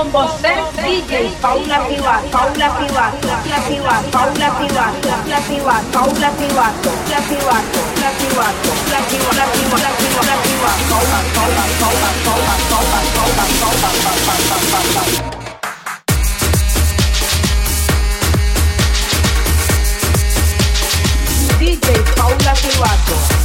Con vostè DJ Paula Pivato, Paula Pivato, la Pivato, Paula Pivato, la Pivato, Paula Pivato, la Pivato, la Pivato, la Pivato, la Pivato, la Pivato, la Pivato, Paula, Paula, Paula, Paula, Paula, Paula, Paula, Paula, Paula, Paula. DJ Paula Pivato.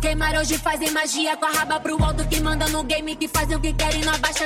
queimar hoje fazem magia com a raba pro alto que manda no game que fazem o que querem não abaixa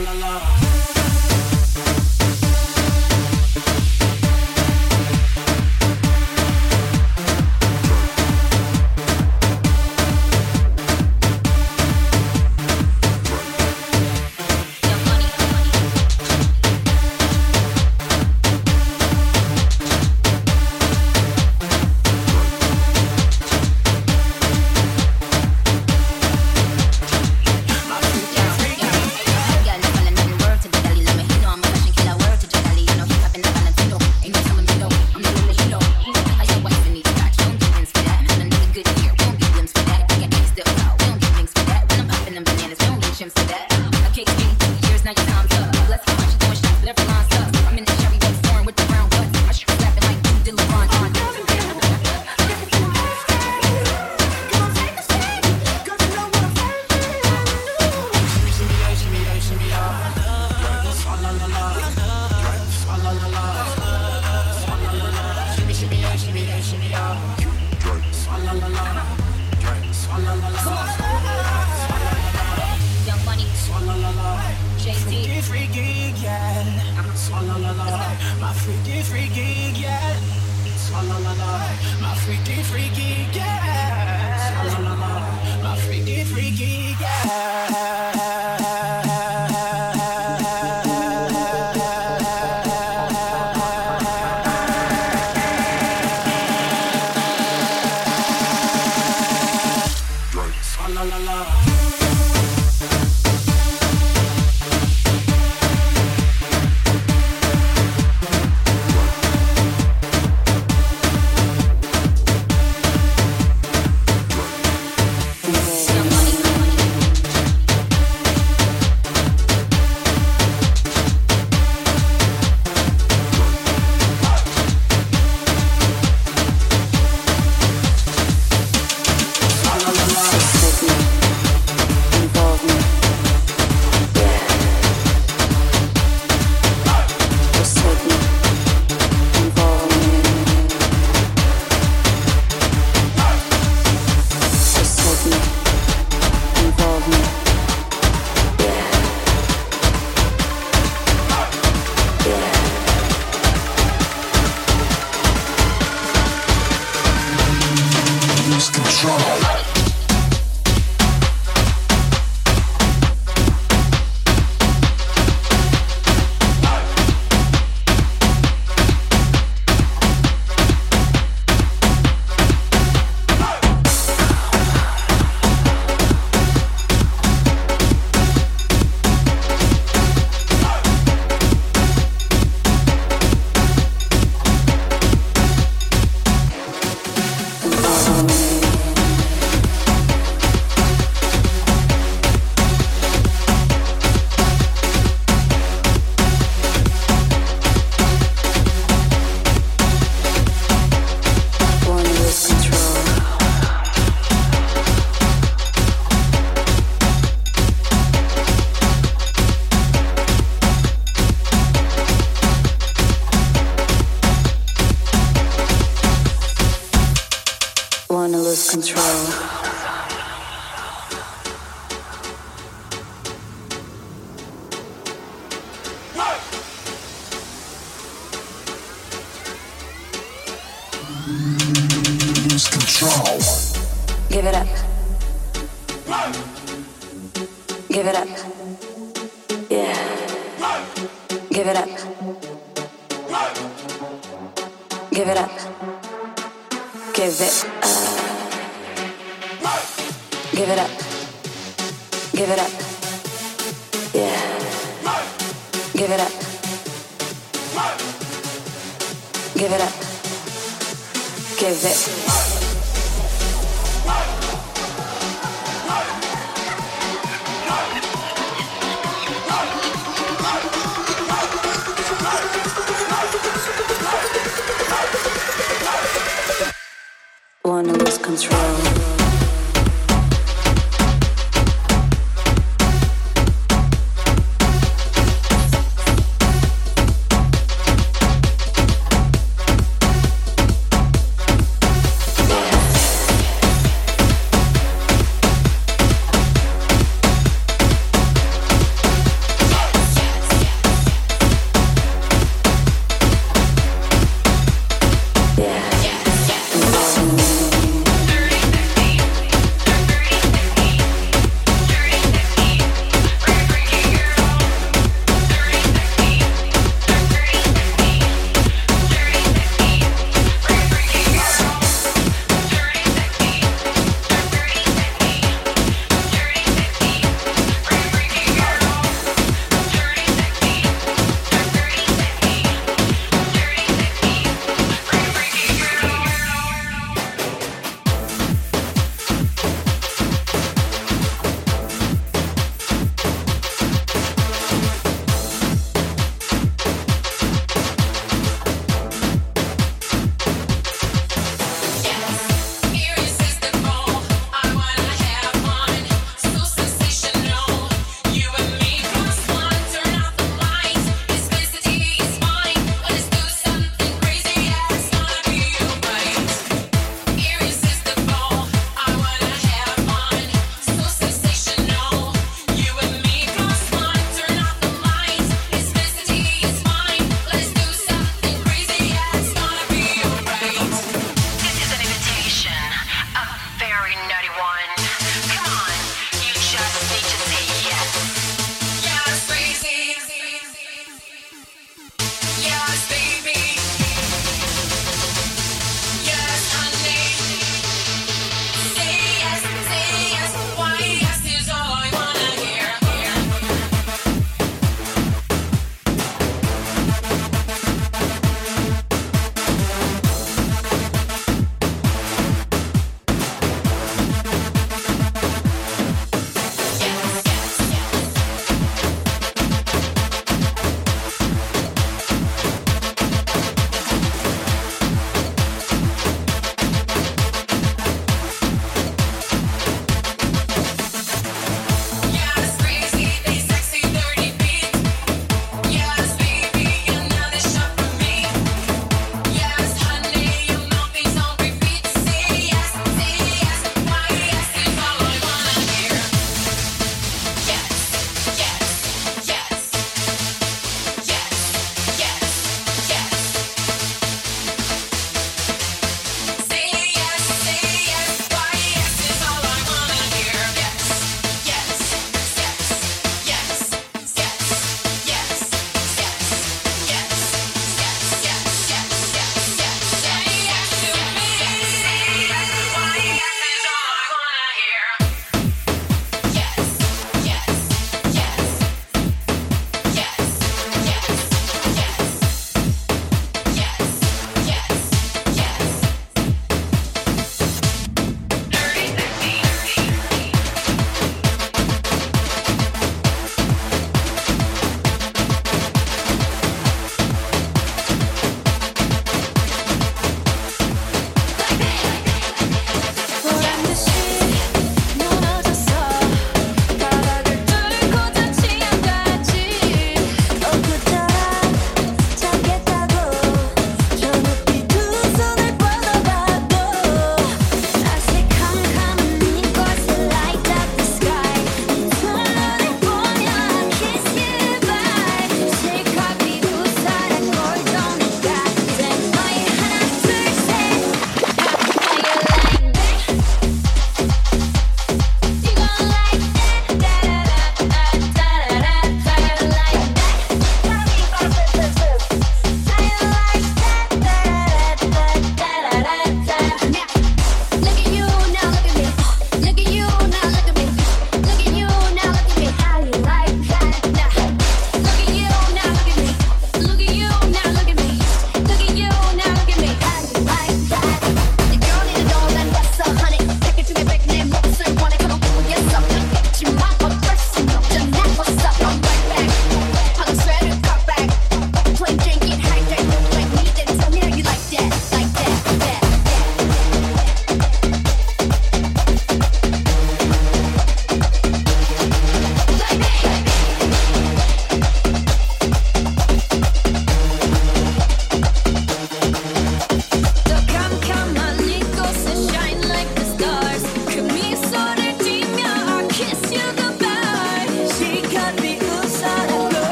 la la la.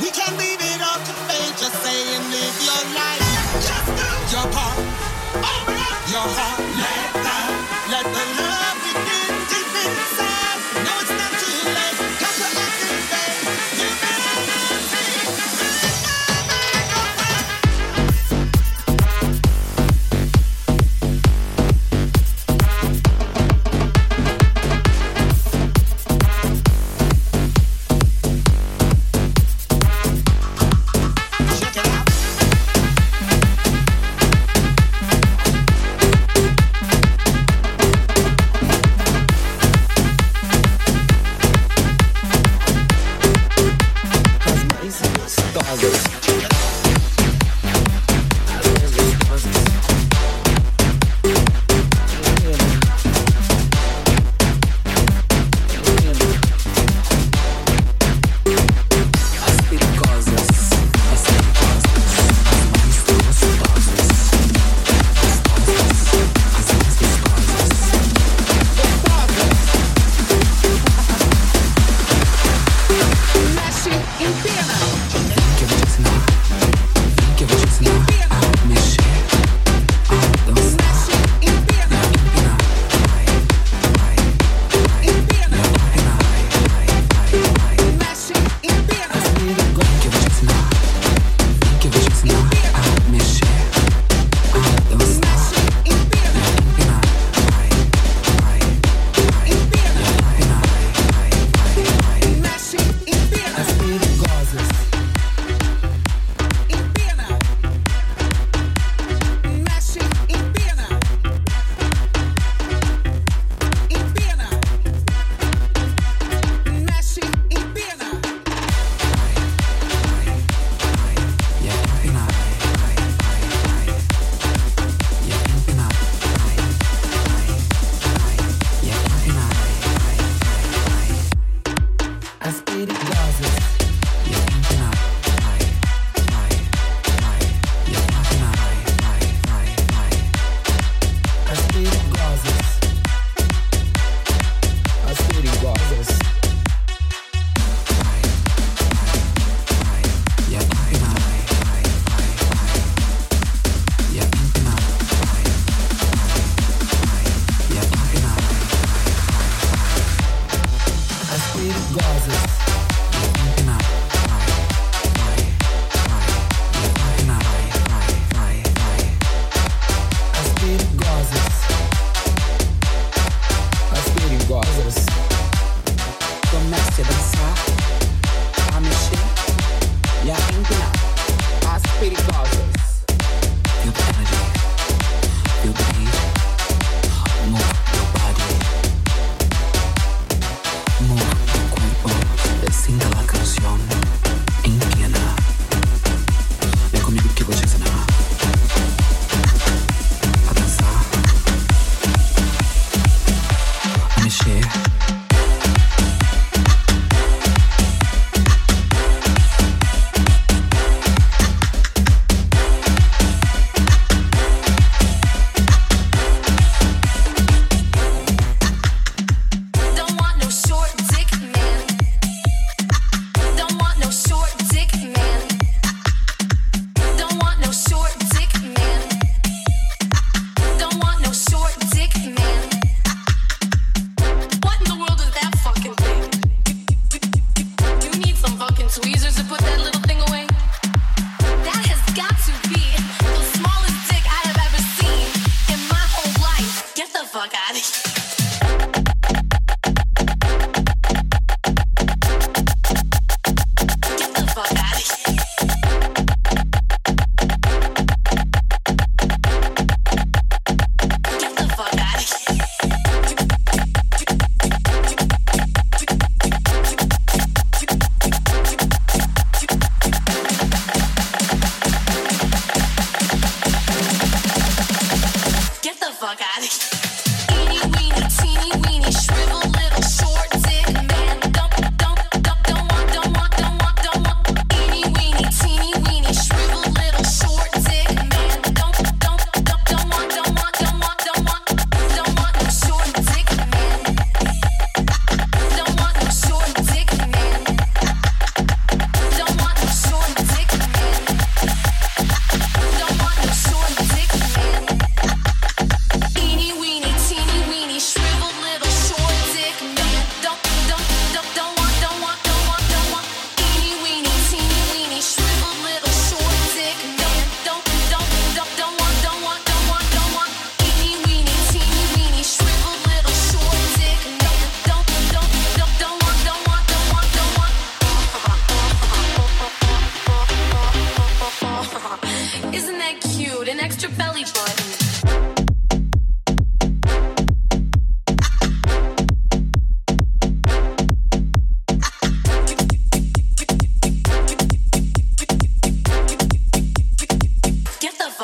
We can leave it all to fate. Just say and live your life. Just do your part. Open up your heart. Let the, let the love.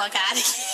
colocar aqui.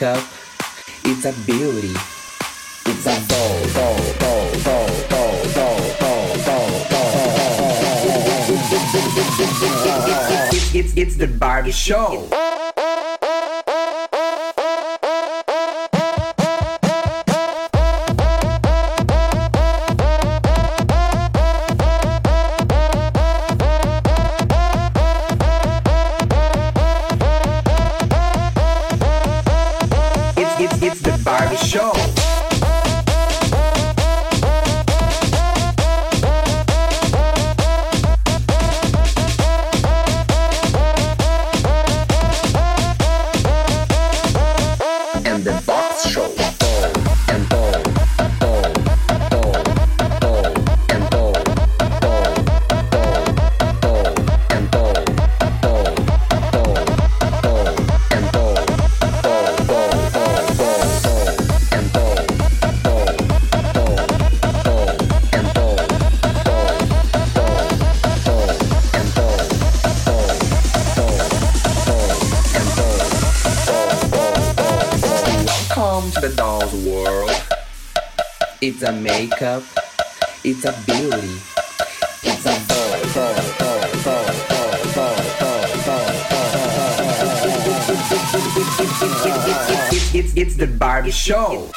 Makeup. It's a beauty. It's a doll, doll, doll, doll, doll, doll, doll, doll, doll. It's, it's, it's the Barbie show. Welcome to the doll's world. It's a makeup, it's a beauty, it's a doll, doll, doll, doll, doll, doll, doll, doll, doll. It's the Barbie show.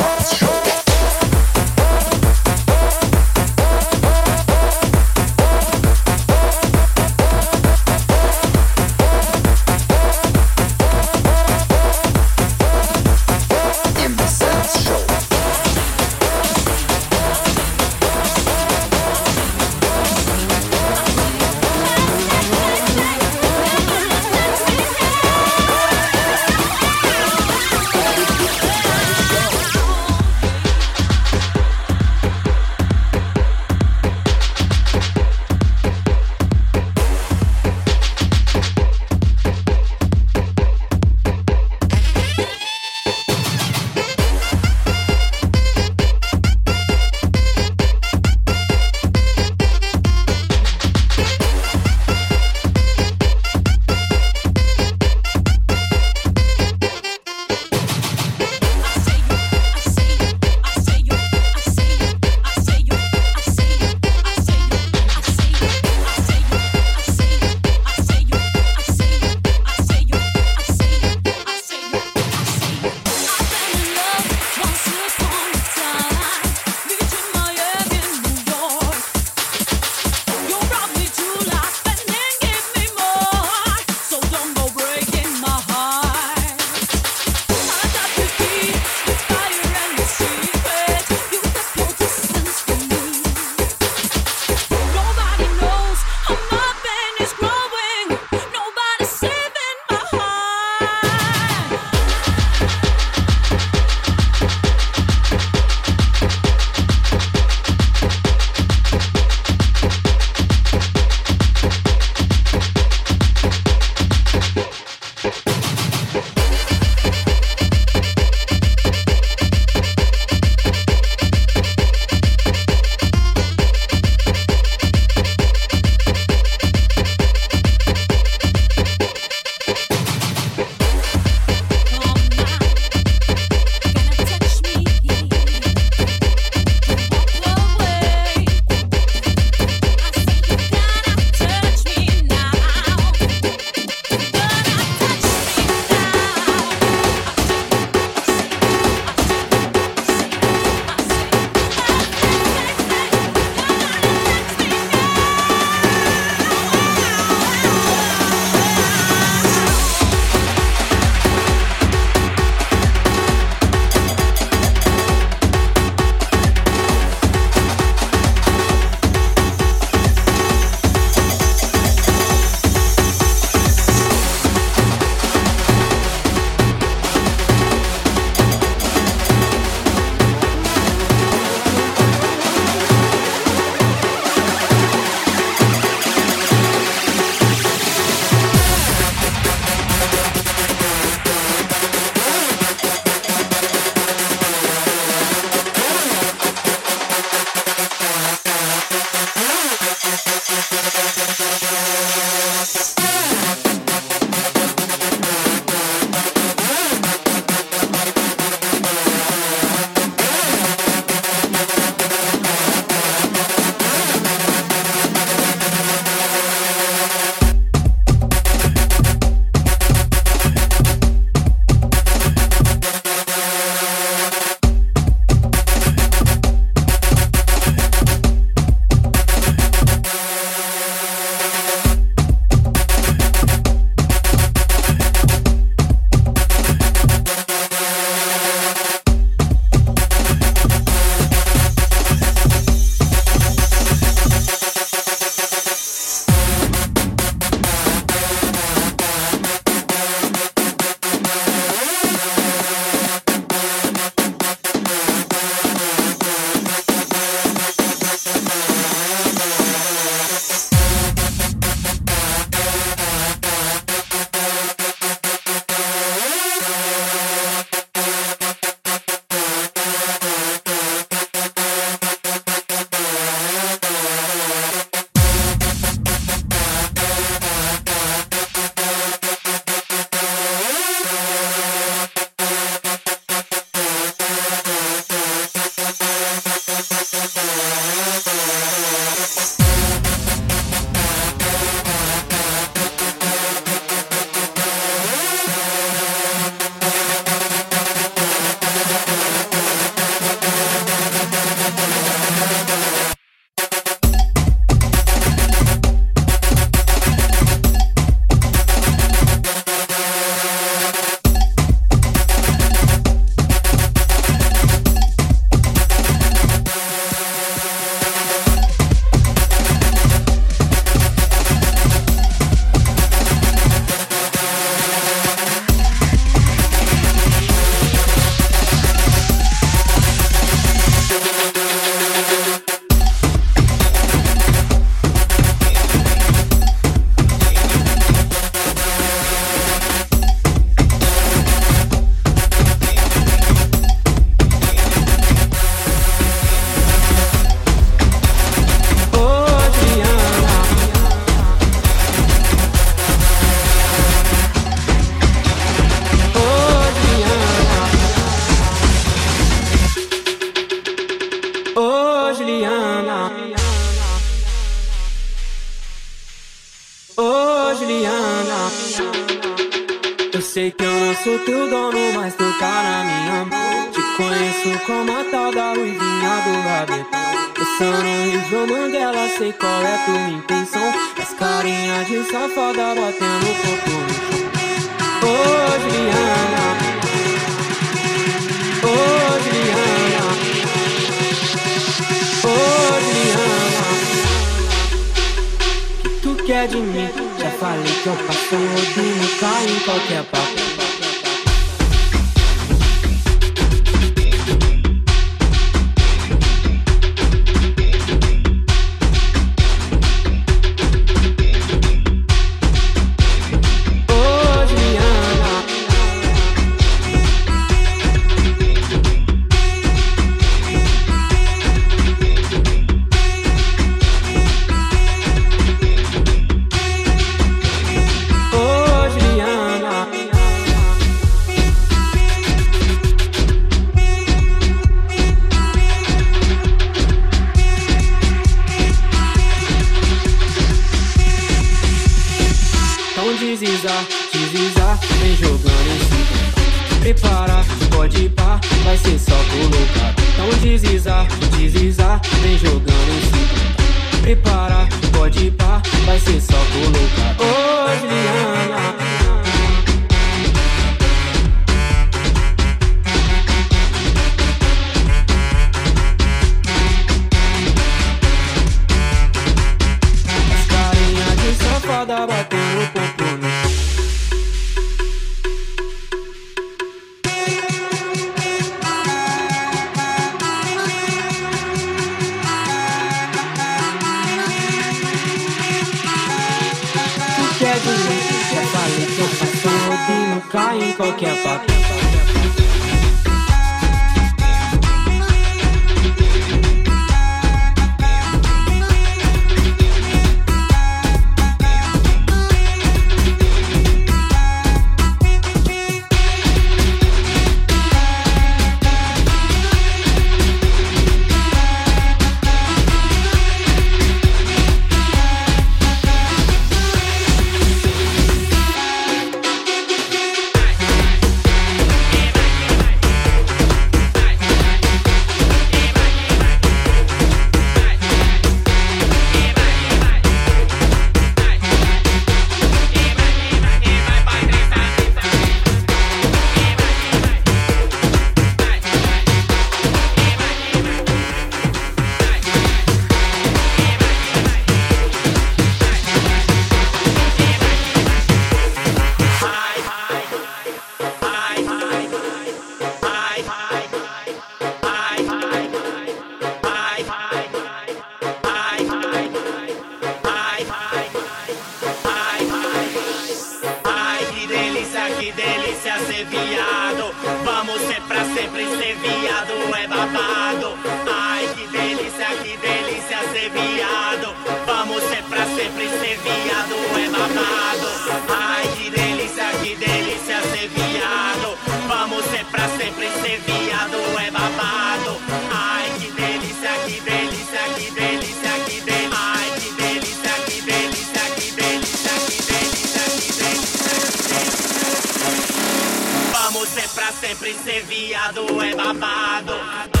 é babado.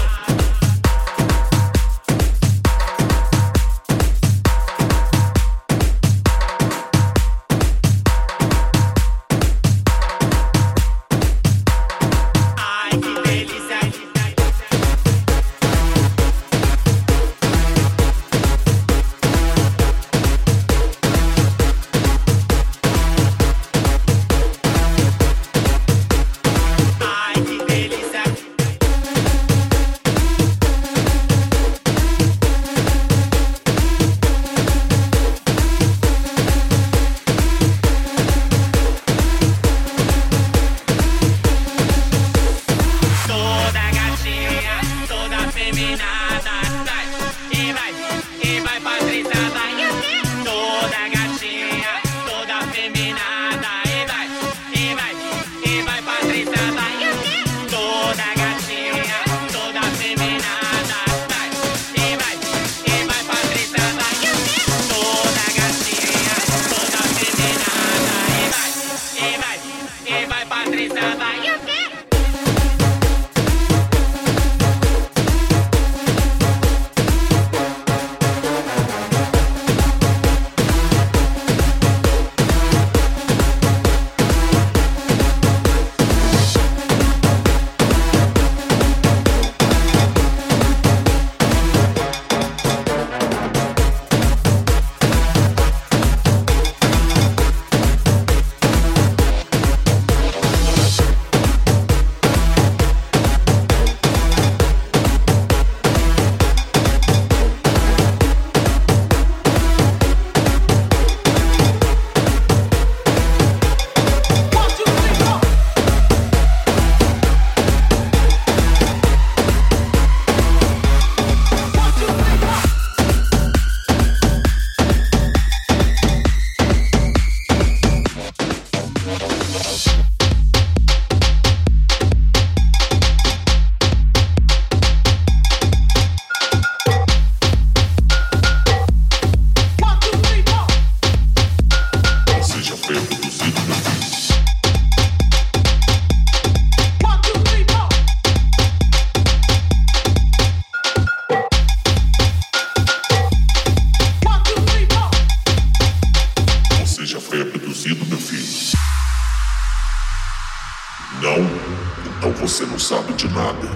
você não sabe de nada.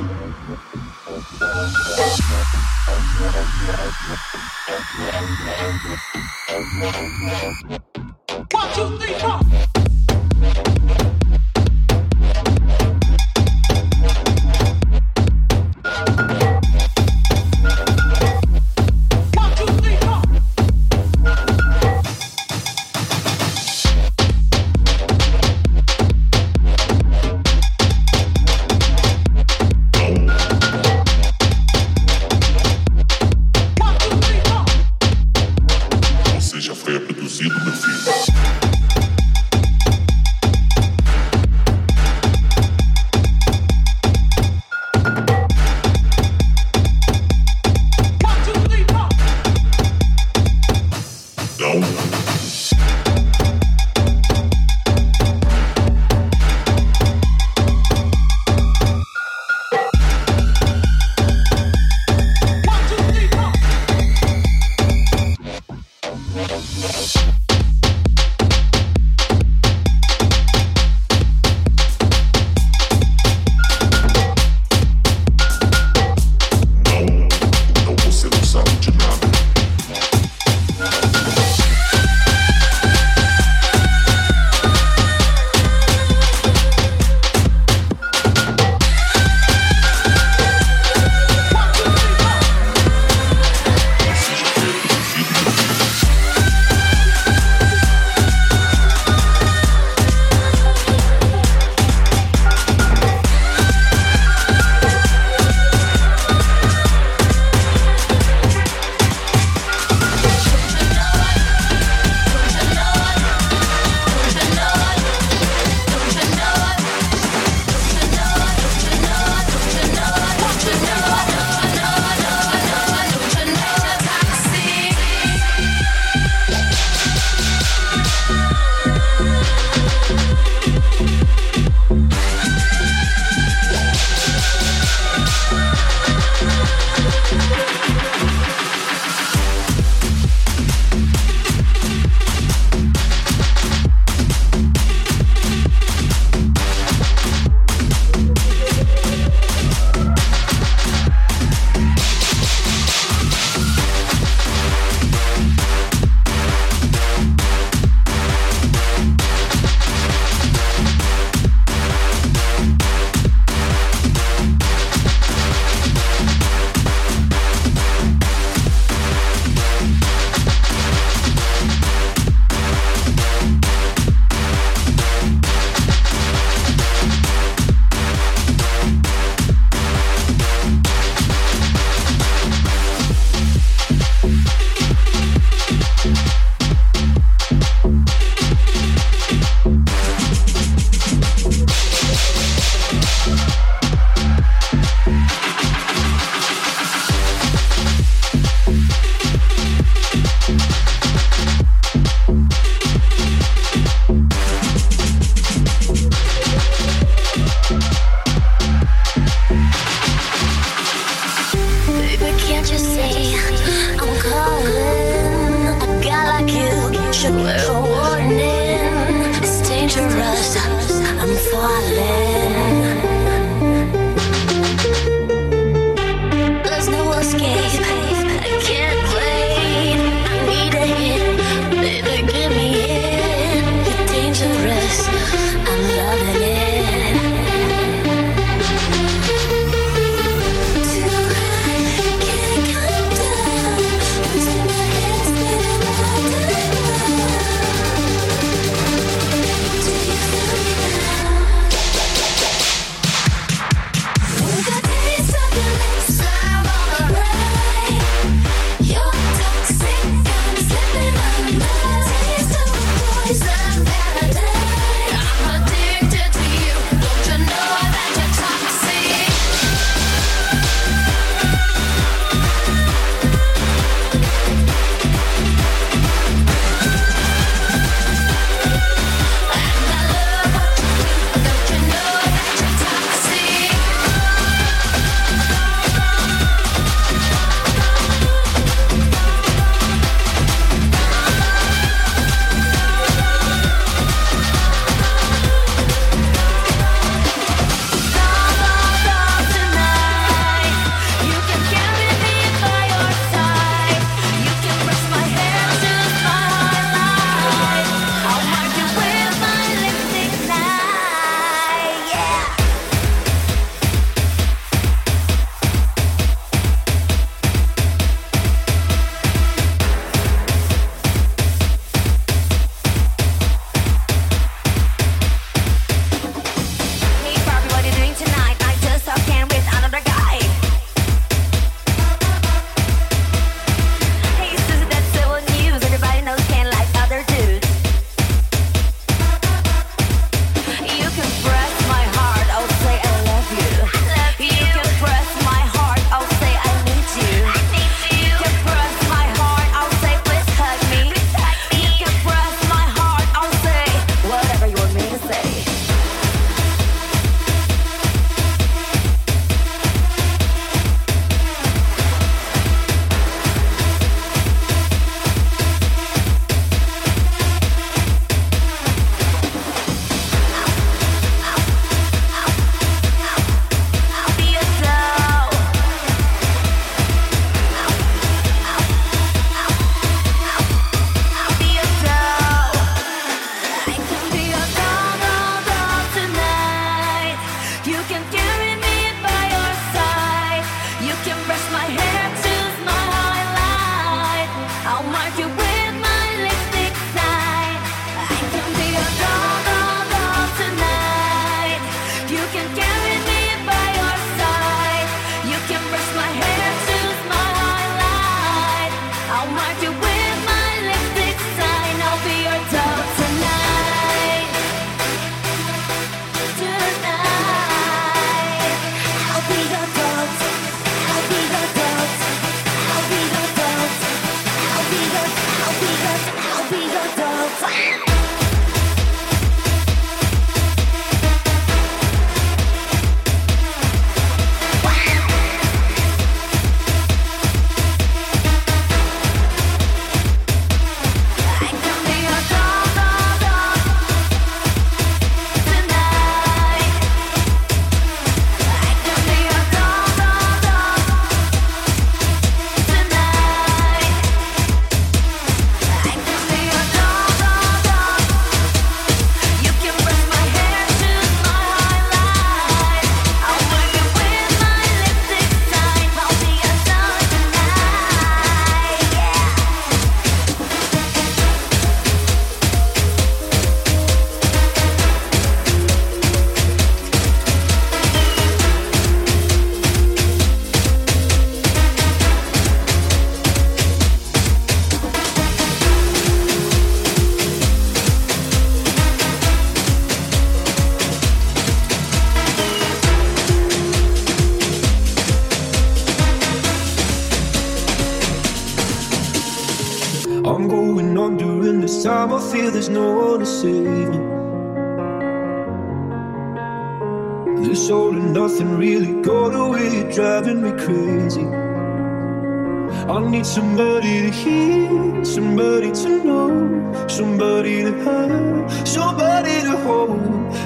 And nothing really got away, driving me crazy. I need somebody to hear, somebody to know, somebody to have, somebody to hold.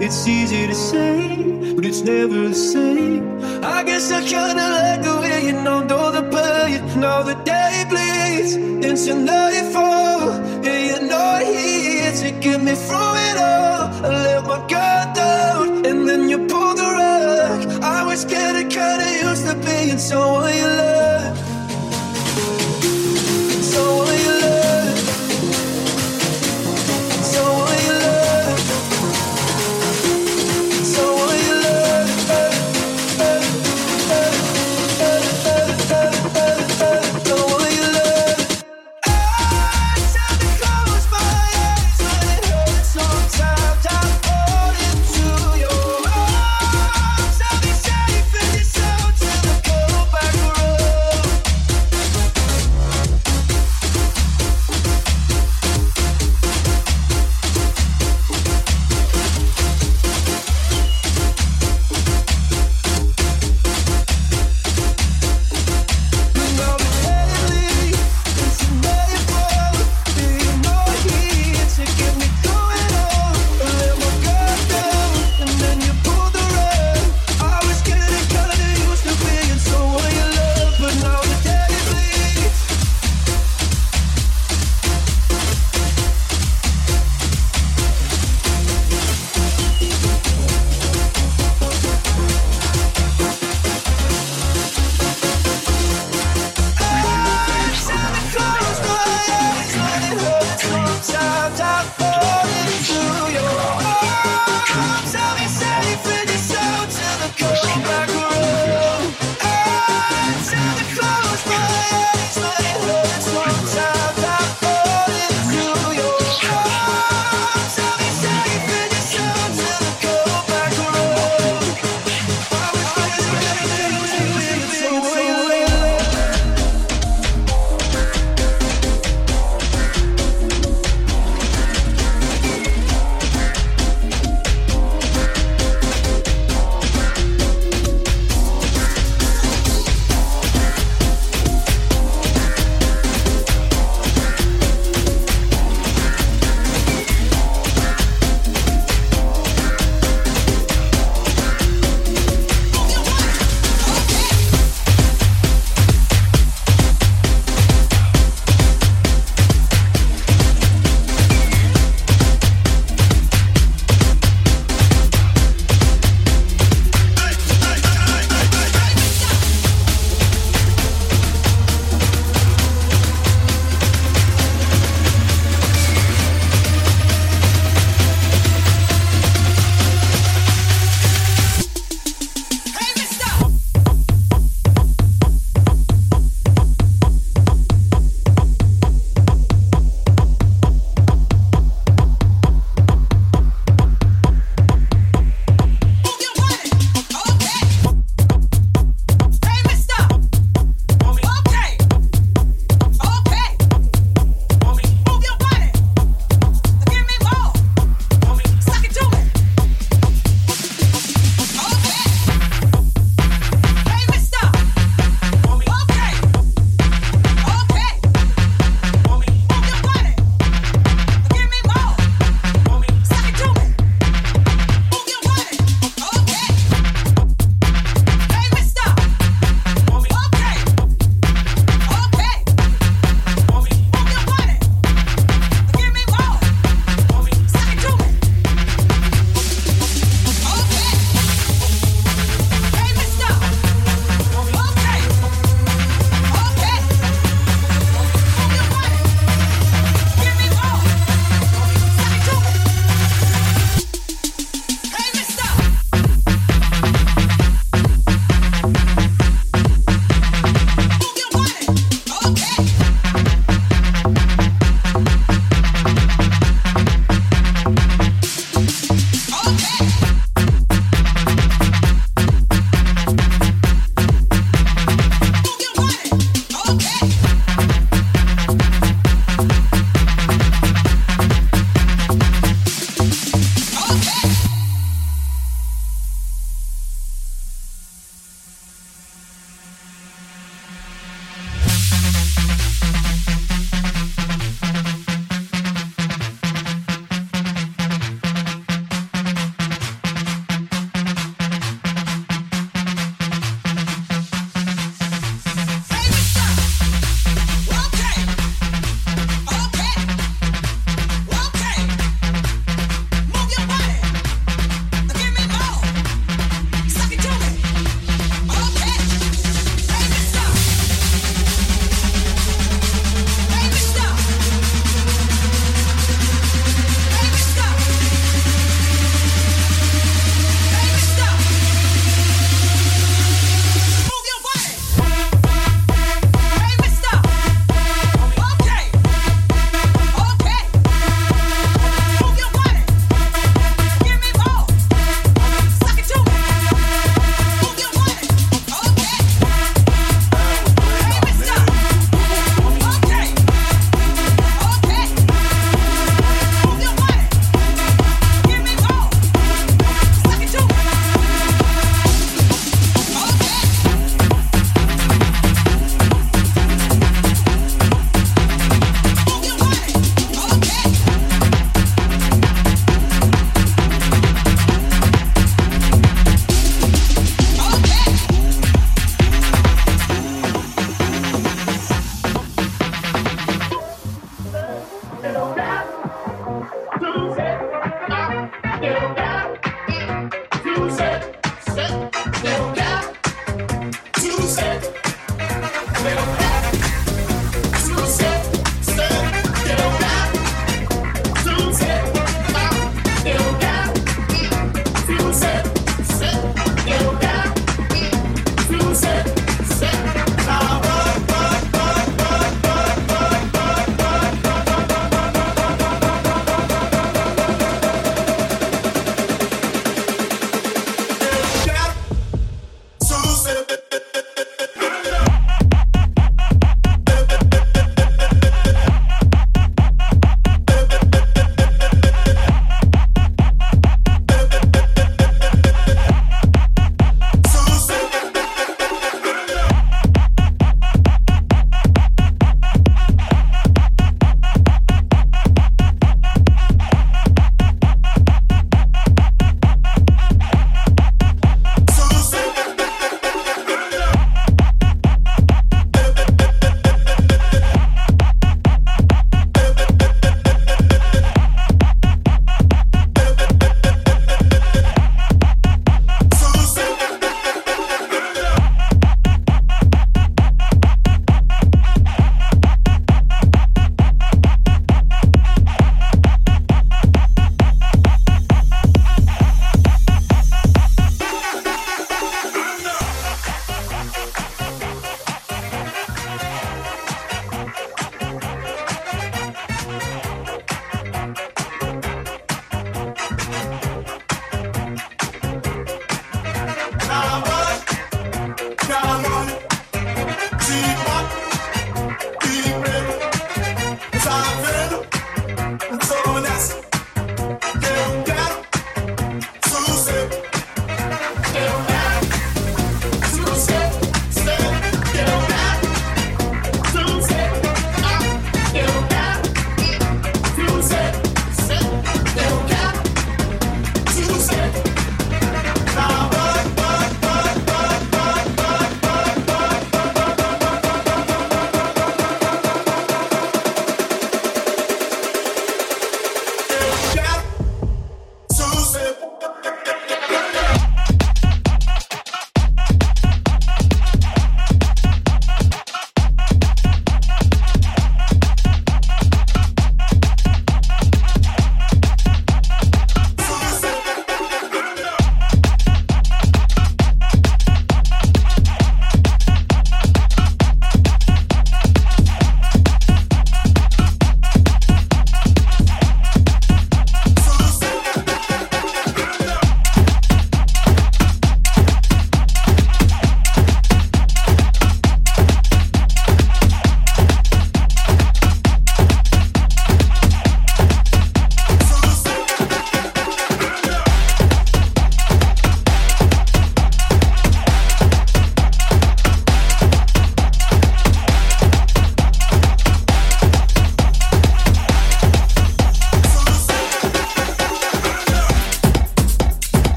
It's easy to say, but it's never the same. I guess I kinda like the way you know the pain. Now the day bleeds into nightfall, and you're not here to get me through it Was getting kinda used to being someone you love.